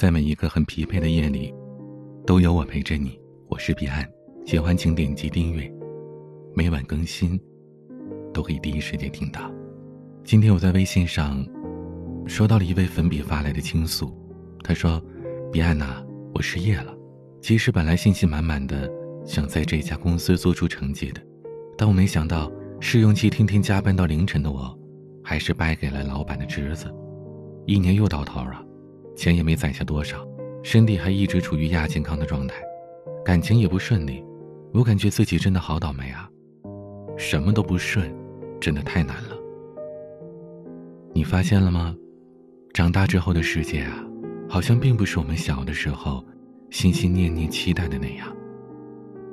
在每一个很疲惫的夜里，都有我陪着你。我是彼岸，喜欢请点击订阅，每晚更新，都可以第一时间听到。今天我在微信上收到了一位粉笔发来的倾诉，他说：“彼岸呐，我失业了。其实本来信心满满的，想在这家公司做出成绩的，但我没想到试用期天天加班到凌晨的我，还是败给了老板的侄子。一年又到头了。”钱也没攒下多少，身体还一直处于亚健康的状态，感情也不顺利，我感觉自己真的好倒霉啊！什么都不顺，真的太难了。你发现了吗？长大之后的世界啊，好像并不是我们小的时候心心念念期待的那样，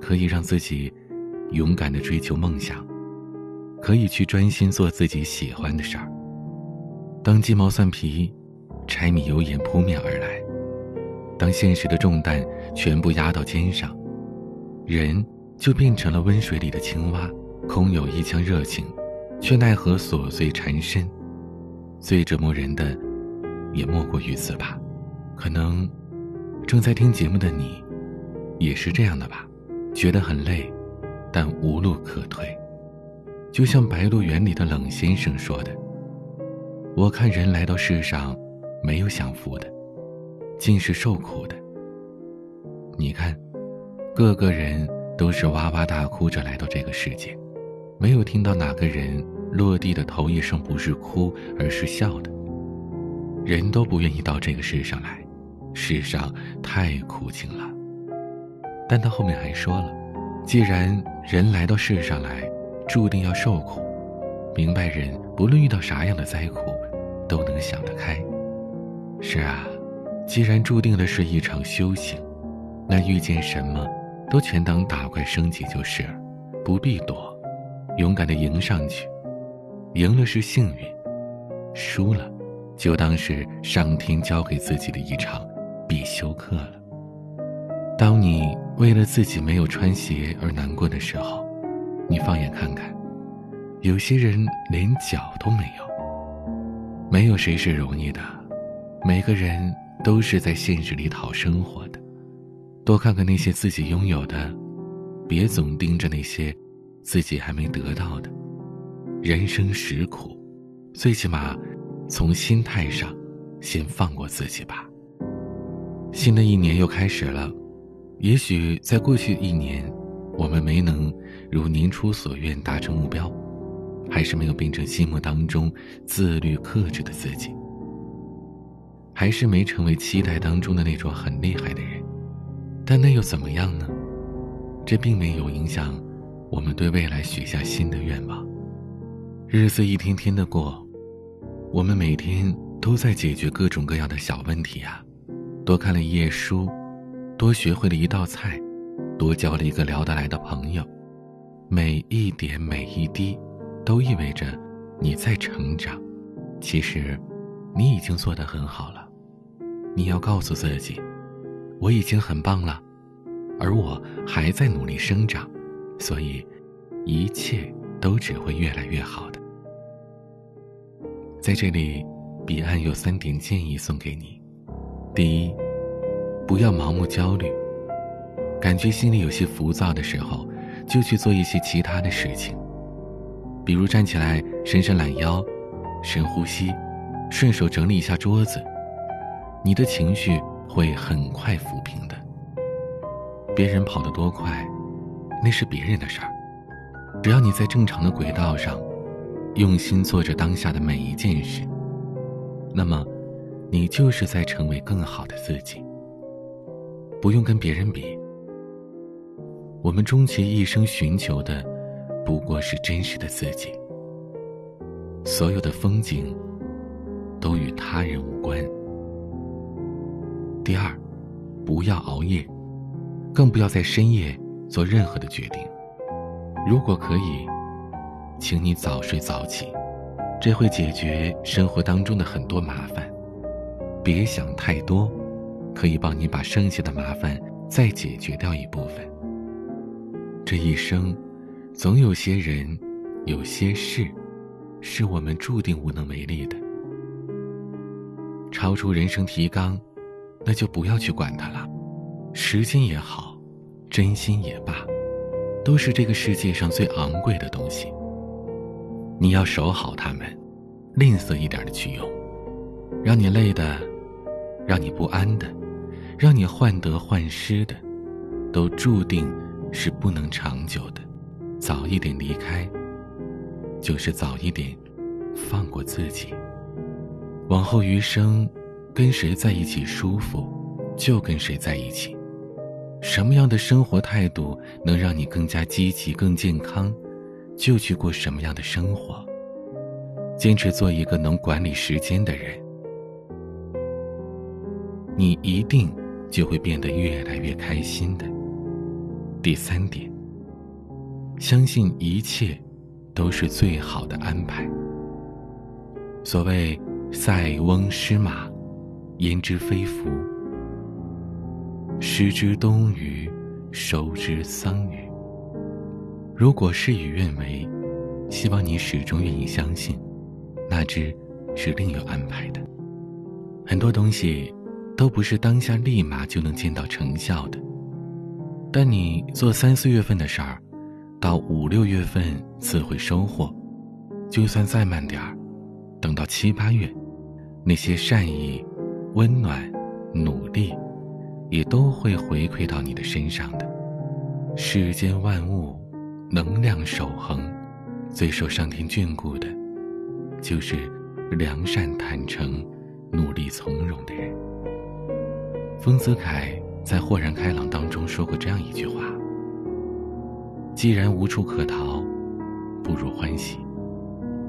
可以让自己勇敢的追求梦想，可以去专心做自己喜欢的事儿。当鸡毛蒜皮。柴米油盐扑面而来，当现实的重担全部压到肩上，人就变成了温水里的青蛙，空有一腔热情，却奈何琐碎缠身。最折磨人的，也莫过于此吧。可能，正在听节目的你，也是这样的吧？觉得很累，但无路可退。就像《白鹿原》里的冷先生说的：“我看人来到世上。”没有享福的，尽是受苦的。你看，个个人都是哇哇大哭着来到这个世界，没有听到哪个人落地的头一声不是哭，而是笑的。人都不愿意到这个世上来，世上太苦情了。但他后面还说了，既然人来到世上来，注定要受苦，明白人不论遇到啥样的灾苦，都能想得开。是啊，既然注定的是一场修行，那遇见什么，都全当打怪升级就是了，不必躲，勇敢的迎上去，赢了是幸运，输了，就当是上天教给自己的一场必修课了。当你为了自己没有穿鞋而难过的时候，你放眼看看，有些人连脚都没有，没有谁是容易的。每个人都是在现实里讨生活的，多看看那些自己拥有的，别总盯着那些自己还没得到的。人生实苦，最起码从心态上先放过自己吧。新的一年又开始了，也许在过去一年，我们没能如年初所愿达成目标，还是没有变成心目当中自律克制的自己。还是没成为期待当中的那种很厉害的人，但那又怎么样呢？这并没有影响我们对未来许下新的愿望。日子一天天的过，我们每天都在解决各种各样的小问题啊。多看了一页书，多学会了一道菜，多交了一个聊得来的朋友，每一点每一滴，都意味着你在成长。其实，你已经做得很好了。你要告诉自己，我已经很棒了，而我还在努力生长，所以一切都只会越来越好的。在这里，彼岸有三点建议送给你：第一，不要盲目焦虑，感觉心里有些浮躁的时候，就去做一些其他的事情，比如站起来伸伸懒腰，深呼吸，顺手整理一下桌子。你的情绪会很快抚平的。别人跑得多快，那是别人的事儿。只要你在正常的轨道上，用心做着当下的每一件事，那么，你就是在成为更好的自己。不用跟别人比。我们终其一生寻求的，不过是真实的自己。所有的风景，都与他人无关。第二，不要熬夜，更不要在深夜做任何的决定。如果可以，请你早睡早起，这会解决生活当中的很多麻烦。别想太多，可以帮你把剩下的麻烦再解决掉一部分。这一生，总有些人，有些事，是我们注定无能为力的。超出人生提纲。那就不要去管它了。时间也好，真心也罢，都是这个世界上最昂贵的东西。你要守好它们，吝啬一点的去用，让你累的，让你不安的，让你患得患失的，都注定是不能长久的。早一点离开，就是早一点放过自己。往后余生，跟谁在一起舒服，就跟谁在一起。什么样的生活态度能让你更加积极、更健康，就去过什么样的生活。坚持做一个能管理时间的人，你一定就会变得越来越开心的。第三点，相信一切都是最好的安排。所谓“塞翁失马，焉知非福”。失之东隅，收之桑榆。如果事与愿违，希望你始终愿意相信，那只是另有安排的。很多东西都不是当下立马就能见到成效的，但你做三四月份的事儿，到五六月份自会收获。就算再慢点儿，等到七八月，那些善意、温暖、努力。也都会回馈到你的身上的。世间万物，能量守恒，最受上天眷顾的，就是良善坦诚、努力从容的人。丰子恺在《豁然开朗》当中说过这样一句话：“既然无处可逃，不如欢喜；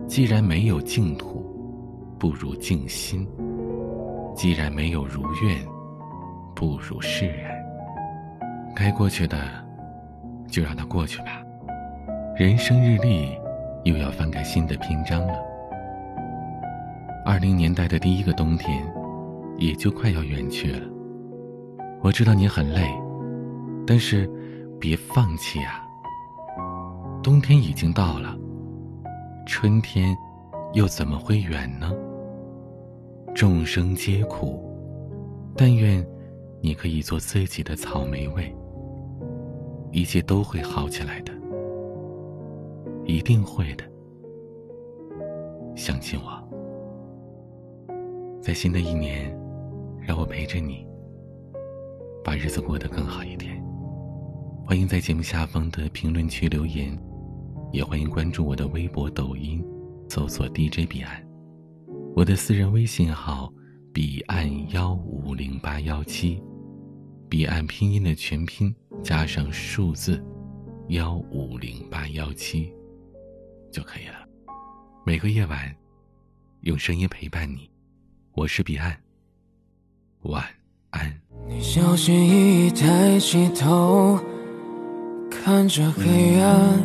既然没有净土，不如静心；既然没有如愿。”不如释然。该过去的，就让它过去吧。人生日历，又要翻开新的篇章了。二零年代的第一个冬天，也就快要远去了。我知道你很累，但是别放弃啊！冬天已经到了，春天又怎么会远呢？众生皆苦，但愿。你可以做自己的草莓味，一切都会好起来的，一定会的，相信我。在新的一年，让我陪着你，把日子过得更好一点。欢迎在节目下方的评论区留言，也欢迎关注我的微博、抖音，搜索 DJ 彼岸，我的私人微信号彼岸幺五零八幺七。彼岸拼音的全拼加上数字幺五零八幺七就可以了。每个夜晚，用声音陪伴你。我是彼岸，晚安。你小心翼翼抬起头，看着黑暗，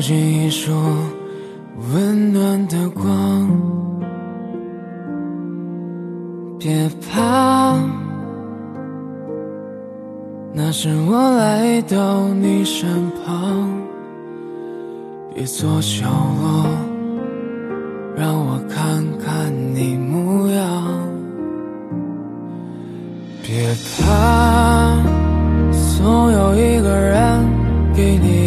投进一束温暖的光。别怕，那是我来到你身旁。别做角落，让我看看你模样。别怕，总有一个人给你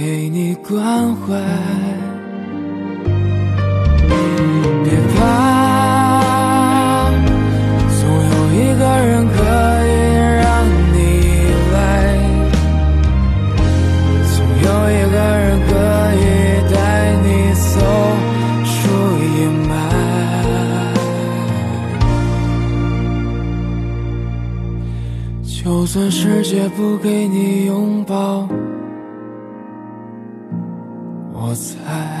给你关怀。别怕，总有一个人可以让你依赖，总有一个人可以带你走出阴霾。就算世界不给你拥抱，我在。